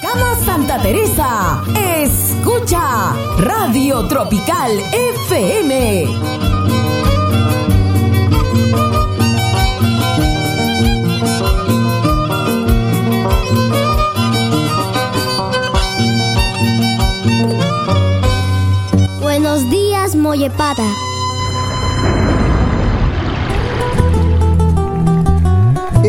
Cama Santa Teresa, escucha Radio Tropical FM. Buenos días, Mollepata.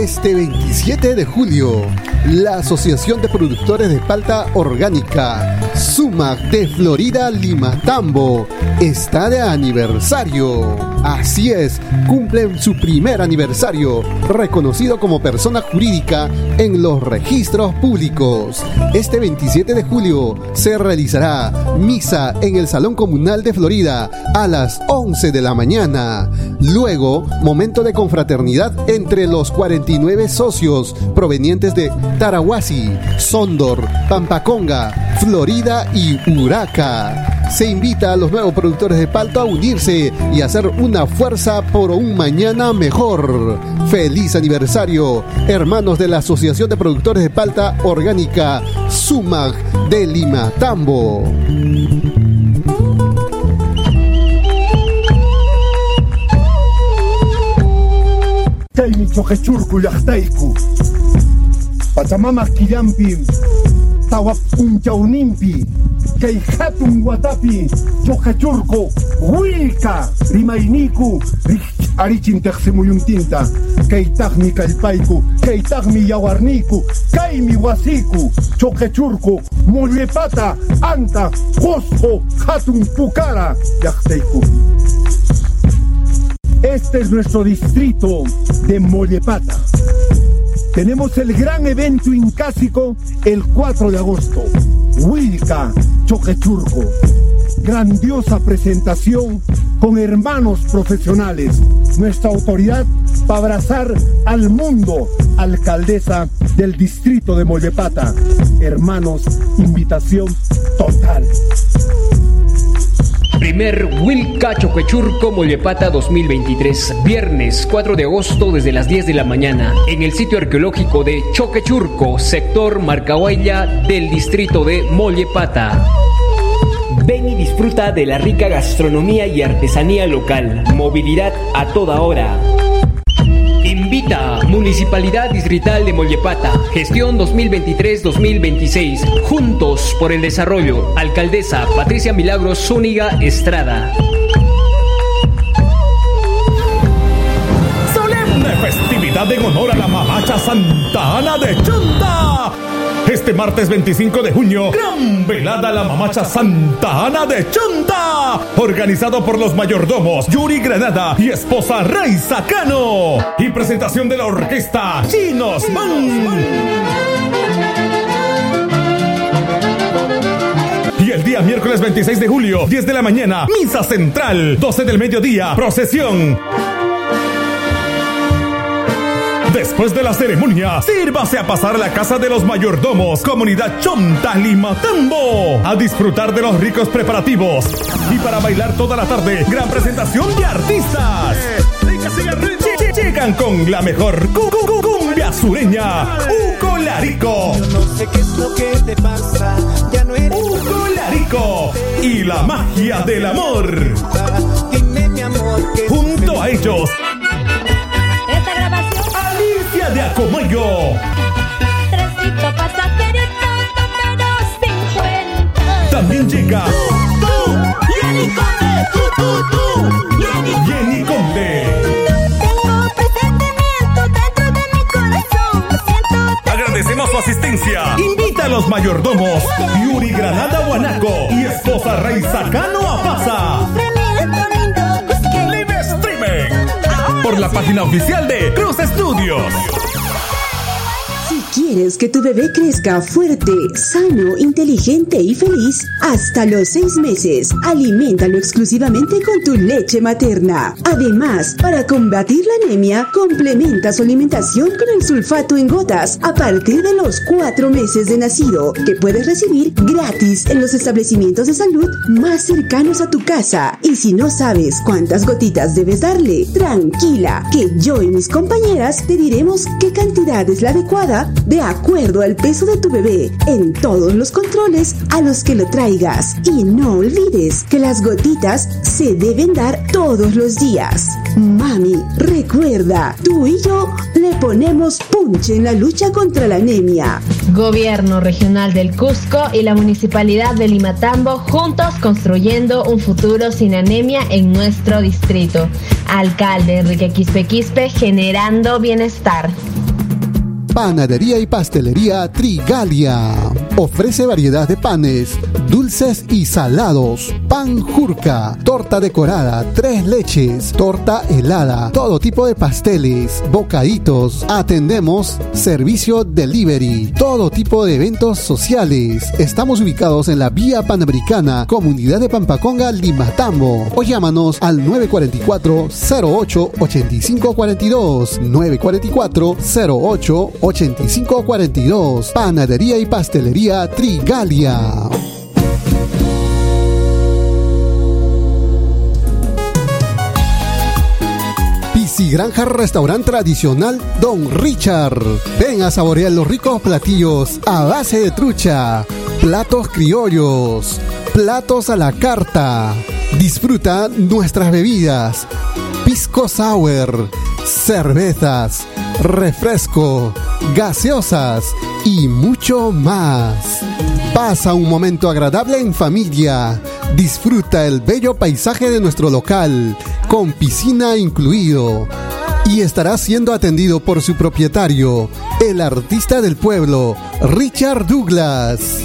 Este 27 de julio, la Asociación de Productores de Palta Orgánica, Sumac de Florida Limatambo, está de aniversario. Así es, cumplen su primer aniversario, reconocido como persona jurídica en los registros públicos. Este 27 de julio se realizará misa en el Salón Comunal de Florida a las 11 de la mañana. Luego, momento de confraternidad entre los 49 socios provenientes de Tarahuasi, Sondor, Pampaconga, Florida y Huraca. Se invita a los nuevos productores de palto a unirse y hacer una fuerza por un mañana mejor. Feliz aniversario, hermanos de la Asociación de Productores de Palta Orgánica SUMAG de Lima Tambo. Kaymi choqechurku llaqtayku Pachamama killampi Tawap punchawnimpi Kay hatun watapi choqechurku Willka rimayniku Arichin teqsimuyuntinta. Kaytaqmi kallpayku Kaytaqmi yawarniku Kaymi wasiku. Choqechurku Mullepata Anta Qosqo Hatun pukara llaqtayku Este es nuestro distrito de Mollepata. Tenemos el gran evento incásico el 4 de agosto. Huilca, Choquechurco. Grandiosa presentación con hermanos profesionales. Nuestra autoridad para abrazar al mundo. Alcaldesa del distrito de Mollepata. Hermanos, invitación total. Primer Wilca Choquechurco Mollepata 2023, viernes 4 de agosto desde las 10 de la mañana, en el sitio arqueológico de Choquechurco, sector Marcahuaya del distrito de Mollepata. Ven y disfruta de la rica gastronomía y artesanía local, movilidad a toda hora. Municipalidad Distrital de Mollepata, gestión 2023-2026, juntos por el desarrollo, alcaldesa Patricia Milagros Zúñiga Estrada. Solemne festividad en honor a la mamacha Santa Ana de Chunta. Este martes 25 de junio, gran velada la mamacha Santa Ana de Chunta. Organizado por los mayordomos Yuri Granada y esposa Rey Sacano. Y presentación de la orquesta Chinos Man. Y el día miércoles 26 de julio, 10 de la mañana, misa central, 12 del mediodía, procesión. Después de la ceremonia, sírvase a pasar a la casa de los mayordomos, comunidad Chonta Limatambo, a disfrutar de los ricos preparativos. Y para bailar toda la tarde, gran presentación de artistas. Lle- Llegan con la mejor cu- cu- cu- cumbia sureña, Uco Larico. No sé Uco Larico y la magia del amor. Junto a ellos, Alicia de Acomayo. tránsito pasajerito, número 50. También llega Jenny Conde, tú, tú, tú. Jenny Jenny Conde. Tengo presentimiento dentro de mi corazón. Siento Agradecemos su asistencia. Invita a los mayordomos Yuri Granada Guanaco y esposa Rey Sacano a Pasa. Por la página oficial de Cruz Studios. Si quieres que tu bebé crezca sano, inteligente y feliz, hasta los seis meses, aliméntalo exclusivamente con tu leche materna. Además, para combatir la anemia, complementa su alimentación con el sulfato en gotas a partir de los cuatro meses de nacido, que puedes recibir gratis en los establecimientos de salud más cercanos a tu casa. Y si no sabes cuántas gotitas debes darle, tranquila, que yo y mis compañeras te diremos qué cantidad es la adecuada de acuerdo al peso de tu bebé en todos los controles a los que lo traigas. Y no olvides que las gotitas se deben dar todos los días. Mami, recuerda, tú y yo le ponemos punche en la lucha contra la anemia. Gobierno Regional del Cusco y la Municipalidad de Limatambo juntos construyendo un futuro sin anemia en nuestro distrito. Alcalde Enrique Quispe Quispe generando bienestar. Panadería y pastelería Trigalia. Ofrece variedad de panes, dulces y salados. Pan jurca, torta decorada, tres leches, torta helada, todo tipo de pasteles, bocaditos. Atendemos servicio delivery, todo tipo de eventos sociales. Estamos ubicados en la Vía Panamericana, Comunidad de Pampaconga, Limatambo. O llámanos al 944 08 8542 944 08 8542 Panadería y Pastelería Trigalia. Granja Restaurante Tradicional Don Richard. Ven a saborear los ricos platillos a base de trucha, platos criollos, platos a la carta. Disfruta nuestras bebidas, pisco sour, cervezas, refresco, gaseosas y mucho más. Pasa un momento agradable en familia. Disfruta el bello paisaje de nuestro local, con piscina incluido. Y estará siendo atendido por su propietario, el artista del pueblo, Richard Douglas.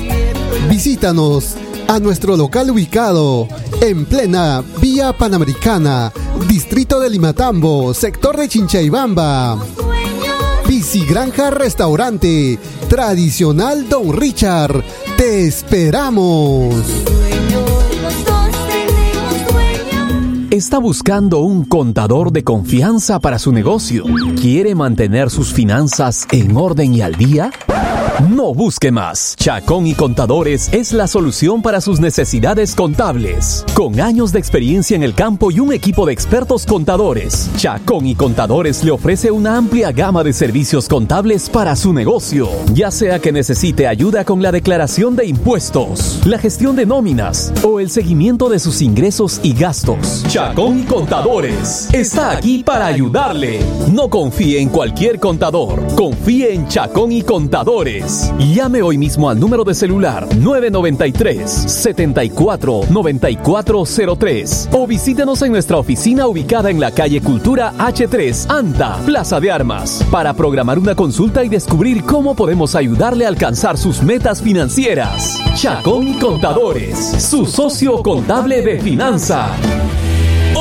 Visítanos a nuestro local ubicado en plena Vía Panamericana, Distrito de Limatambo, sector de Chinchaibamba. Granja Restaurante, tradicional Don Richard. Te esperamos. ¿Está buscando un contador de confianza para su negocio? ¿Quiere mantener sus finanzas en orden y al día? No busque más. Chacón y Contadores es la solución para sus necesidades contables. Con años de experiencia en el campo y un equipo de expertos contadores, Chacón y Contadores le ofrece una amplia gama de servicios contables para su negocio. Ya sea que necesite ayuda con la declaración de impuestos, la gestión de nóminas o el seguimiento de sus ingresos y gastos. Chacón y Contadores está aquí para ayudarle. No confíe en cualquier contador. Confíe en Chacón y Contadores. Llame hoy mismo al número de celular 993 74 9403 o visítenos en nuestra oficina ubicada en la calle Cultura H3 Anta, Plaza de Armas, para programar una consulta y descubrir cómo podemos ayudarle a alcanzar sus metas financieras. Chacón Contadores, su socio contable de finanza.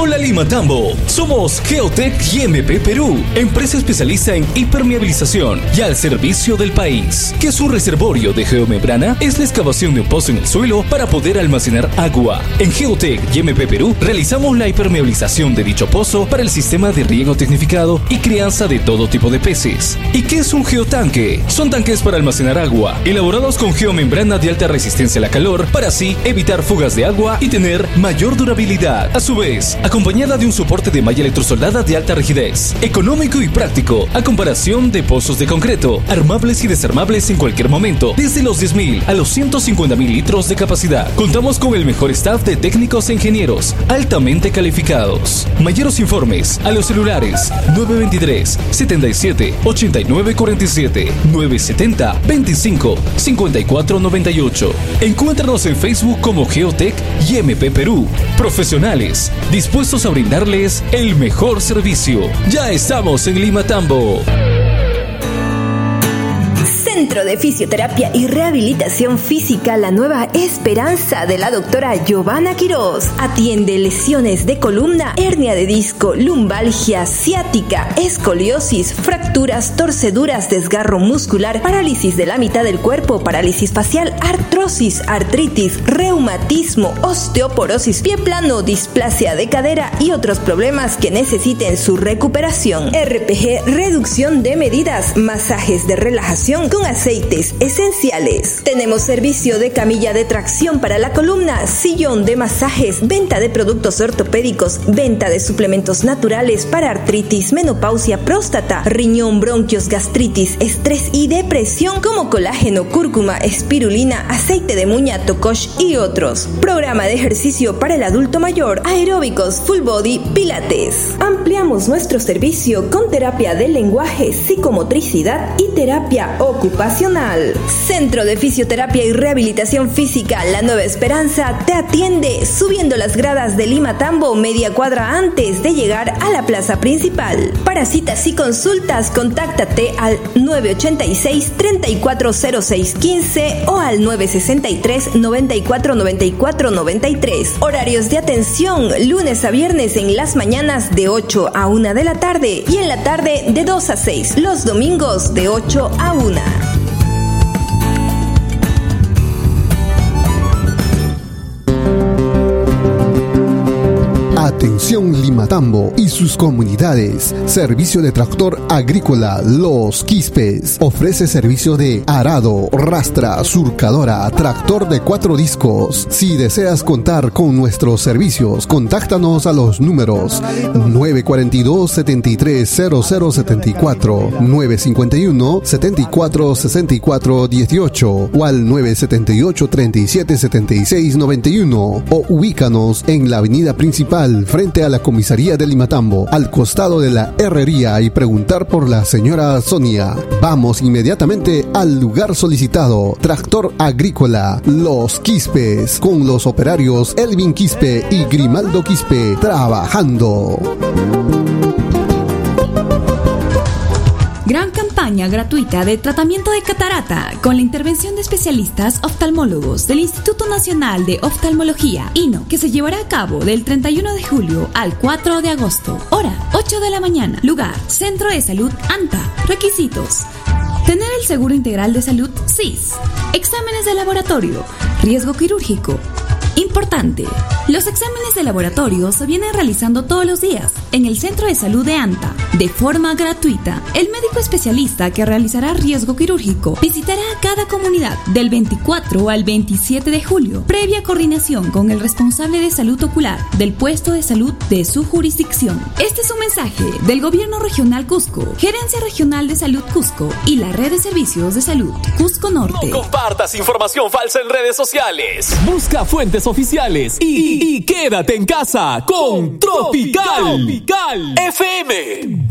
Hola Lima Tambo, somos Geotech GMP Perú, empresa especialista en impermeabilización y al servicio del país. ¿Qué es un reservorio de geomembrana? Es la excavación de un pozo en el suelo para poder almacenar agua. En Geotech GMP Perú realizamos la impermeabilización de dicho pozo para el sistema de riego tecnificado y crianza de todo tipo de peces. ¿Y qué es un geotanque? Son tanques para almacenar agua, elaborados con geomembrana de alta resistencia a la calor para así evitar fugas de agua y tener mayor durabilidad. A su vez, acompañada de un soporte de malla electrosoldada de alta rigidez, económico y práctico, a comparación de pozos de concreto, armables y desarmables en cualquier momento, desde los 10.000 a los 150.000 litros de capacidad. Contamos con el mejor staff de técnicos e ingenieros, altamente calificados. Mayores informes a los celulares 923 77 89 47 970 25 54 98. Encuéntranos en Facebook como Geotech y MP Perú. Profesionales a brindarles el mejor servicio. Ya estamos en Lima Tambo. Centro de Fisioterapia y Rehabilitación Física La Nueva Esperanza de la doctora Giovanna Quiroz. Atiende lesiones de columna, hernia de disco, lumbalgia ciática, escoliosis, fracturas, torceduras, desgarro muscular, parálisis de la mitad del cuerpo, parálisis facial, artrosis, artritis, reumatismo, osteoporosis, pie plano, displasia de cadera y otros problemas que necesiten su recuperación. RPG, reducción de medidas, masajes de relajación con aceites esenciales. Tenemos servicio de camilla de tracción para la columna, sillón de masajes, venta de productos ortopédicos, venta de suplementos naturales para artritis, menopausia, próstata, riñón, bronquios, gastritis, estrés y depresión como colágeno, cúrcuma, espirulina, aceite de muña, tocosh y otros. Programa de ejercicio para el adulto mayor, aeróbicos, full body, pilates. Ampliamos nuestro servicio con terapia del lenguaje, psicomotricidad y terapia ocupacional. Centro de Fisioterapia y Rehabilitación Física La Nueva Esperanza te atiende subiendo las gradas de Lima Tambo media cuadra antes de llegar a la plaza principal. Para citas y consultas, contáctate al 986 340615 o al 963 9494 93. Horarios de atención lunes a viernes en las mañanas de 8 a 1 de la tarde y en la tarde de 2 a 6. Los domingos de 8 a 1. Atención Limatambo y sus comunidades. Servicio de tractor agrícola Los Quispes. Ofrece servicio de arado, rastra, surcadora, tractor de cuatro discos. Si deseas contar con nuestros servicios, contáctanos a los números 942 730074 951 74 64 18 o al 978 37 76 91 o ubícanos en la avenida principal frente a la comisaría de Limatambo, al costado de la herrería y preguntar por la señora Sonia. Vamos inmediatamente al lugar solicitado, Tractor Agrícola, Los Quispes, con los operarios Elvin Quispe y Grimaldo Quispe trabajando. Gratuita de tratamiento de catarata con la intervención de especialistas oftalmólogos del Instituto Nacional de Oftalmología, INO, que se llevará a cabo del 31 de julio al 4 de agosto. Hora 8 de la mañana. Lugar Centro de Salud ANTA. Requisitos. Tener el seguro integral de salud SIS. Exámenes de laboratorio. Riesgo quirúrgico. Importante. Los exámenes de laboratorio se vienen realizando todos los días en el Centro de Salud de ANTA, de forma gratuita. El médico especialista que realizará riesgo quirúrgico visitará cada comunidad del 24 al 27 de julio, previa coordinación con el responsable de salud ocular del puesto de salud de su jurisdicción. Este es un mensaje del Gobierno Regional Cusco, Gerencia Regional de Salud Cusco y la Red de Servicios de Salud Cusco Norte. No compartas información falsa en redes sociales. Busca fuentes oficiales y, y quédate en casa con Tropical, Tropical FM.